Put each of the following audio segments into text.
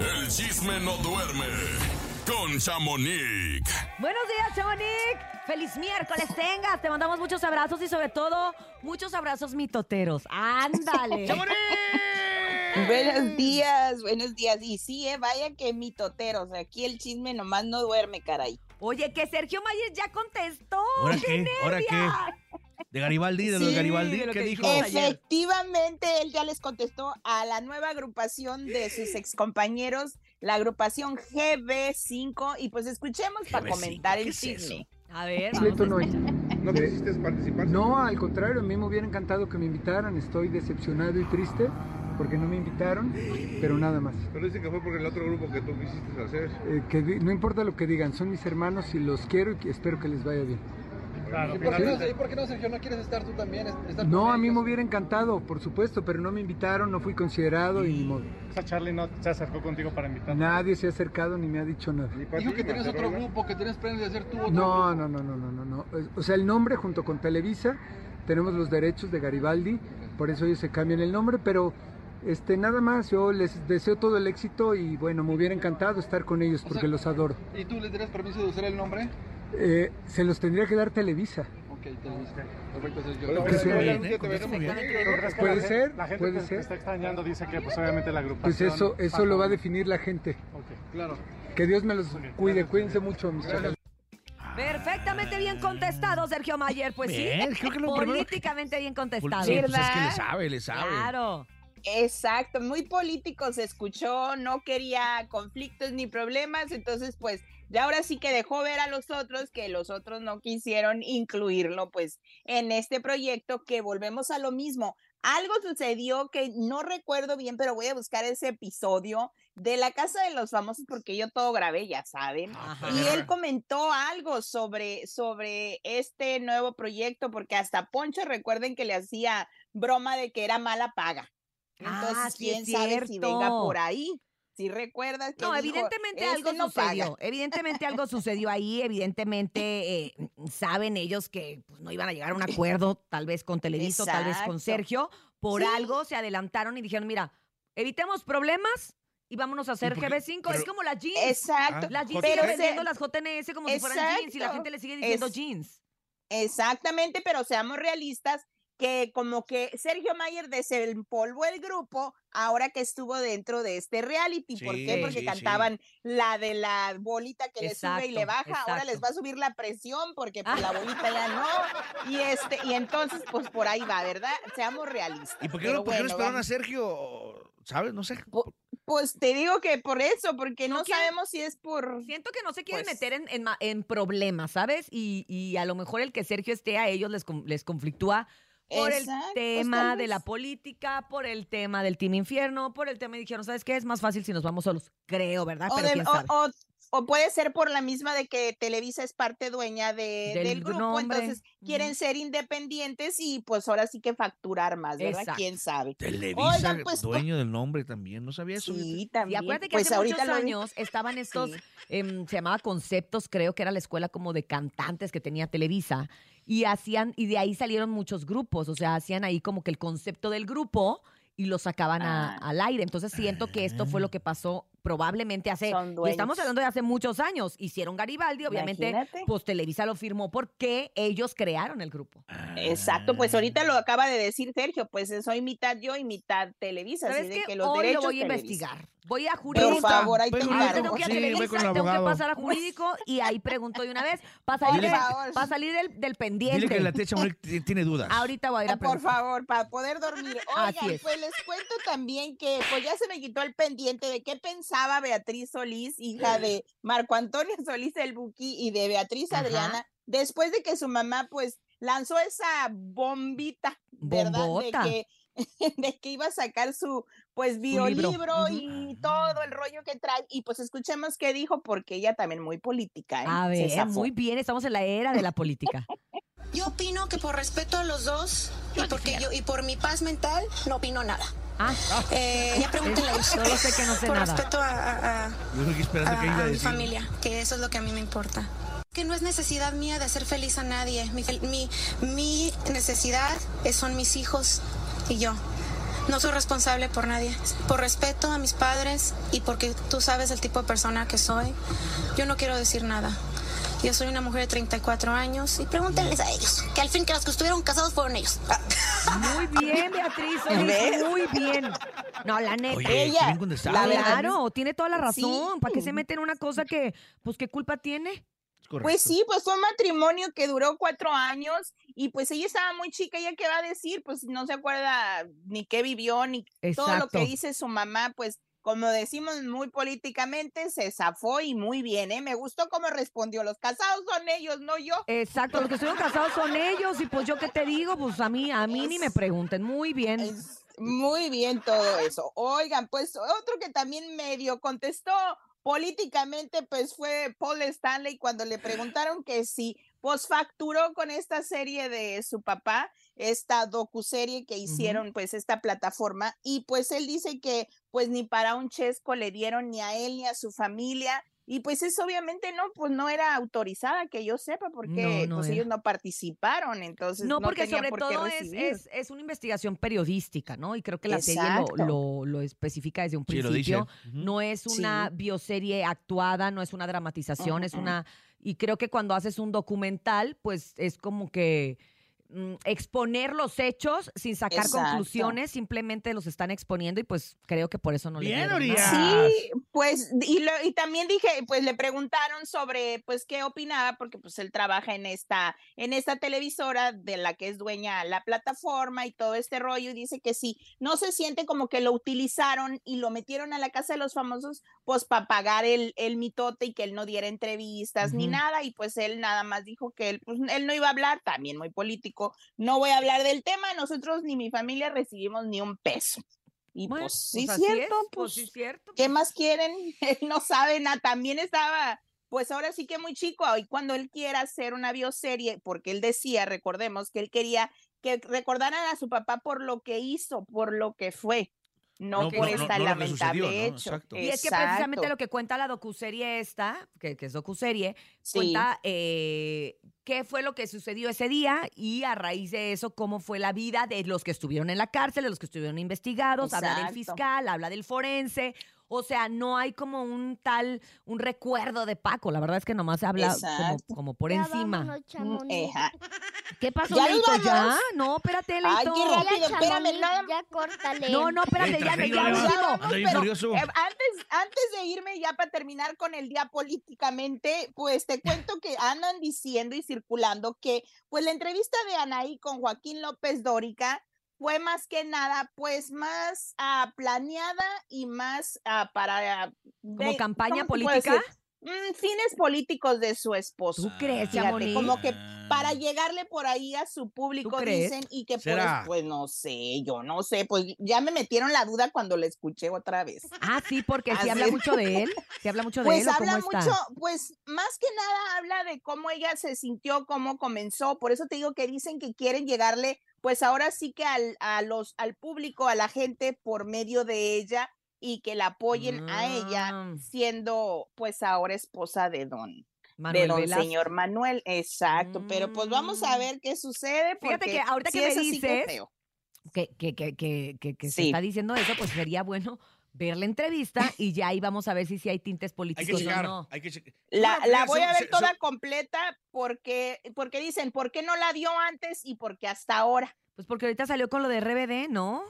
El chisme no duerme con Chamonix. Buenos días, Chamonix. Feliz miércoles tengas. Te mandamos muchos abrazos y sobre todo muchos abrazos mitoteros. Ándale. Buenos días, buenos días. Y sí, eh, vaya que mitoteros. Aquí el chisme nomás no duerme, caray. Oye, que Sergio Mayer ya contestó. ¿Ahora ¡Qué qué? ¿Ahora nervios! De Garibaldi, de los Sí, Garibaldi, de lo ¿qué que dijo? Efectivamente, él ya les contestó a la nueva agrupación de sus excompañeros, la agrupación GB5. Y pues escuchemos para GB5, comentar ¿qué el es chisme. A ver, vamos no. escuchar. ¿No quisiste participar? No, al contrario, a mí me hubiera encantado que me invitaran. Estoy decepcionado y triste porque no me invitaron, pero nada más. Pero dice que fue por el otro grupo que tú quisiste hacer. Eh, que no importa lo que digan, son mis hermanos y los quiero y espero que les vaya bien. ¿Y por, qué no, ¿Y por qué no, Sergio? ¿No quieres estar tú también? Estar No, a mí me hubiera encantado, por supuesto, pero no me invitaron, no fui considerado y ni modo. O sea, Charlie no se acercó contigo para invitar. Nadie se ha acercado ni me ha dicho nada. Dijo que para otro grupo, que tenías planes de hacer tú otro No, grupo. no, no, no, no, no, no. O sea, el nombre junto con Televisa, tenemos los derechos de Garibaldi, por eso ellos se cambian el nombre, pero este nada más, yo les deseo todo el éxito y bueno, me hubiera encantado estar con ellos O porque sea- los adoro. ¿Y tú les darías permiso de usar el nombre? Eh, se los tendría que dar Televisa. Ok, te listo. Perfecto, pues, suena obviamente bien, ¿eh? te ves Contesta muy bien. tranquilo, ¿Tú ¿no? crees que Puede gente- ser, La gente puede que ser. está extrañando dice que pues obviamente la agrupación... Pues eso, eso lo va a definir la gente. Ok. Claro. Que Dios me los cuide, gracias. cuídense mucho, mis chavos. Perfectamente bien contestado, Sergio Mayer. Pues Bien, sí, creo que lo políticamente bien contestado. Sí, pues es que le sabe, le sabe. Claro. Exacto, muy político se escuchó, no quería conflictos ni problemas, entonces pues ya ahora sí que dejó ver a los otros que los otros no quisieron incluirlo pues en este proyecto que volvemos a lo mismo. Algo sucedió que no recuerdo bien, pero voy a buscar ese episodio de la Casa de los Famosos porque yo todo grabé, ya saben. Ajá. Y él comentó algo sobre, sobre este nuevo proyecto, porque hasta Poncho recuerden que le hacía broma de que era mala paga. Entonces, Ah, sí es quién sabe si venga por ahí. Si recuerdas que No, dijo, evidentemente "Este algo no paga". sucedió. Evidentemente algo sucedió ahí. Evidentemente eh, saben ellos que pues, no iban a llegar a un acuerdo, tal vez con Televiso, tal vez con. Sergio. Por Sí. algo se adelantaron y dijeron, mira, evitemos problemas y vámonos a hacer por qué? GB5. es como las jeans. Exacto. Las jeans Pero siguen se- vendiendo las JNS como si fueran jeans y la gente le sigue diciendo Es- jeans. Exactamente, pero seamos realistas que como que Sergio Mayer desempolvó el grupo ahora que estuvo dentro de este reality. ¿Por qué? Sí, Porque sí, sí. cantaban la de la bolita que le sube y le Exacto, baja. Ahora les va a subir la presión porque pues, la bolita ya no. Y este, y entonces, pues por ahí va, ¿verdad? Seamos realistas. ¿Y por qué, no, por qué no bueno, a. Sergio? ¿Sabes? No sé. Pues te digo que por eso, porque No sabemos si es por. Siento que no se quieren Pues- meter en, en en problemas, ¿sabes? Y, y a lo mejor el que Sergio esté a ellos les, les conflictúa por Exacto, el pues, tema de la política, por el tema del Team Infierno, por el tema y dijeron, ¿sabes qué? Es más fácil si nos vamos solos. Creo, ¿verdad? O, Pero de- quién sabe. o- o puede ser por la misma de que Televisa es parte dueña de- Del del, grupo, nombre, entonces quieren ser independientes y pues ahora sí que facturar más, ¿verdad? Exacto. ¿Quién sabe? Televisa, Oigan, pues, to- dueño del nombre también. No sabía eso. Sí, Y también. acuérdate que pues hace ahorita muchos vi. años estaban estos, Sí. em, se llamaba Conceptos, creo que era la escuela como de cantantes que tenía Televisa, y hacían, y de ahí salieron muchos grupos, o sea, hacían ahí como que el concepto del grupo y lo sacaban a- Ah. al aire. Entonces siento que esto fue lo que pasó probablemente hace, y estamos hablando de hace muchos años, hicieron Garibaldi, obviamente, Imagínate. pues Televisa lo firmó porque ellos crearon el grupo. Exacto, pues ahorita lo acaba de decir Sergio, pues soy mitad yo y mitad Televisa, así ¿Sabes de que los Hoy lo voy a Televisa. investigar. Voy a jurídico. Por favor, ahí te Pregunta. Ah, tengo que, ir a Sí, Televisa, tengo que pasar a jurídico y ahí pregunto de una vez para salir, del- favor. pa' salir del, del pendiente. Dile que la tía Chamonix t- tiene dudas. Ahorita voy a ir a Ah, Por favor, para poder dormir. Oigan, es. pues les cuento también que pues ya se me quitó el pendiente de qué pensaba Beatriz Solís, hija de Marco Antonio Solís el Buki y de Beatriz Ajá. Adriana, después de que su mamá pues lanzó esa bombita, ¿verdad? Bombota. De que, de que iba a sacar su pues libro. biolibro y todo el rollo que trae. Y pues escuchemos qué dijo, porque ella también muy política. ¿eh? A ver, muy bien, estamos en la era de la política. Yo opino que por respeto a los dos y porque yo y por mi paz mental no opino nada. Ah, Eh, ya pregúntenle a solo sé que no sé por nada. respeto a, a- a- que a- a mi familia, que eso es lo que a mí me importa. Que no es necesidad mía de hacer feliz a nadie. Mi, mi, mi necesidad es- son mis hijos y yo. No soy responsable por nadie. Por respeto a mis padres y porque tú sabes el tipo de persona que soy, yo no quiero decir nada. Yo soy una mujer de 34 años y pregúntenles a ellos, que al fin que los que estuvieron casados fueron ellos. Muy bien, Beatriz. Muy bien. No, la neta. Oye, Ella, contestado. la verdad Claro, tiene toda la Sí. razón. ¿Para qué se mete en una cosa que, pues, qué culpa tiene? Correcto. Pues sí, pues fue un matrimonio que duró cuatro años y pues ella estaba muy chica, ella qué va a decir, pues no se acuerda ni qué vivió, ni todo lo que dice su mamá, pues como decimos muy políticamente, se zafó y muy bien, ¿eh? Me gustó cómo respondió, los casados son ellos, no yo. Exacto, los que estuvieron casados son ellos y pues yo qué te digo, pues a mí, a mí ni me pregunten. Muy bien. Es muy bien todo eso. Oigan, pues otro que también medio contestó políticamente, pues fue Paul Stanley cuando le preguntaron que si pues facturó con esta serie de su papá, esta docuserie que hicieron pues esta plataforma y pues él dice que pues ni para un chesco le dieron ni a él ni a su familia y pues eso obviamente no, pues no era autorizada que yo sepa porque No, no pues ellos no participaron, entonces No, no, porque tenía sobre por qué todo es, recibir. es, es una investigación periodística, ¿no? Y creo que la serie Exacto. lo, lo, lo especifica desde un Sí, lo principio. Ujú. No es una bioserie actuada, no es una dramatización, es una... Y creo que cuando haces un documental, pues es como que exponer los hechos sin sacar Exacto. conclusiones, simplemente los están exponiendo y pues creo que por eso no le Bien, dieron Oria. nada. Sí, pues, y, lo- y también dije, pues le preguntaron sobre, pues, qué opinaba, porque pues él trabaja en esta, en esta televisora de la que es dueña la plataforma y todo este rollo, y dice que sí, no se siente como que lo utilizaron y lo metieron a la casa de los famosos, pues, para pagar el, el mitote y que él no diera entrevistas ni nada, y pues él nada más dijo que él, pues, él no iba a hablar, también muy político, no voy a hablar del tema, nosotros ni mi familia recibimos ni un peso. Y Bueno, pues sí, cierto, es, pues, sí, cierto. ¿qué más quieren? Él no sabe nada, también estaba, pues ahora sí que muy chico, y cuando él quiera hacer una bioserie, porque él decía, recordemos, que él quería que recordaran a su papá por lo que hizo, por lo que fue, no, No, por no, no, lamentable sucedió, hecho. Exacto. Y es que precisamente lo que cuenta la docuserie esta, que, que es docuserie, Sí. cuenta eh, qué fue lo que sucedió ese día y a raíz de eso cómo fue la vida de los que estuvieron en la cárcel, de los que estuvieron investigados, habla del fiscal, habla del forense. O sea, no hay como un tal, un recuerdo de Paco. La verdad es que nomás se habla como, como por Ya encima. vámonos. Eja. ¿Qué pasó, ¿Ya Leito? ¿Ya? No, espérate, Ay, Leito. qué Ya, rápido, espérame, nada ya córtale. No, no, espérate, ya, ya último. pero, eh, antes, antes de irme, ya para terminar con el día políticamente, pues te cuento que andan diciendo y circulando que pues la entrevista de Anaí con Joaquín López Dórica fue más que nada, pues más ah, planeada y más ah, para... ¿Como de- campaña ¿cómo te puedo política? Mm, fines políticos de su esposo. ¿Tú crees, Fíjate, como que Ah. para llegarle por ahí a su público, dicen, y que eso, pues no sé, yo no sé, pues ya me metieron la duda cuando le escuché otra vez. Ah, sí, porque sí Así habla mucho de él. Sí habla mucho de Pues él. ¿o cómo habla está? mucho, pues más que nada habla de cómo ella se sintió, cómo comenzó. Por eso te digo que dicen que quieren llegarle, pues ahora sí que al, a los, al público, a la gente por medio de ella y que la apoyen a ella Ah. siendo pues ahora esposa de don, Manuel de don Velasco. señor Manuel. Exacto, pero pues vamos a Mm. ver qué sucede. Fíjate que ahorita sí que me dices, feo. que, que, que, que, que, se está diciendo eso, pues sería bueno ver la entrevista y ya ahí vamos a ver si sí hay tintes Hay que políticos o checar, no. hay que. La, No, la voy a ver toda completa porque, porque dicen, ¿por qué no la dio antes y por qué hasta ahora? Pues porque ahorita salió con lo de RBD, ¿no?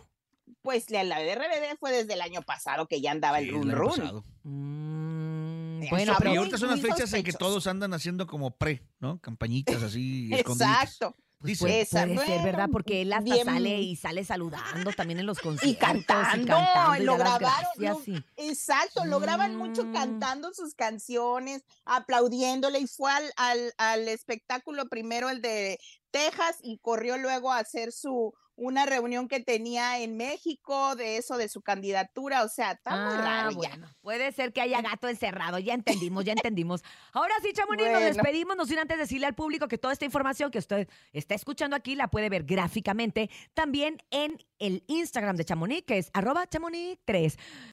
Pues la, la de RBD fue desde el año pasado que ya andaba el run el run. Mm, Eh, bueno, pero ahorita son las fechas en que todos andan haciendo como pre, ¿no? Campañitas así. Exacto. pues puede, Esa, puede ser, ¿verdad? Porque él hasta bien- sale y sale saludando también en los conciertos. Y cantando, cantando, y lo grabaron, gracias, lo- y- Exacto, lo graban mucho Mm. cantando sus canciones, aplaudiéndole y fue al, al, al espectáculo primero el de Texas y corrió luego a hacer su una reunión que tenía en México de eso de su candidatura, o sea, está muy Ah, raro ya. puede ser que haya gato encerrado, ya entendimos, ya entendimos. Ahora sí, Chamonix, nos despedimos, no sin antes decirle al público que toda esta información que usted está escuchando aquí la puede ver gráficamente también en el Instagram de Chamonix, que es arroba chamonix3.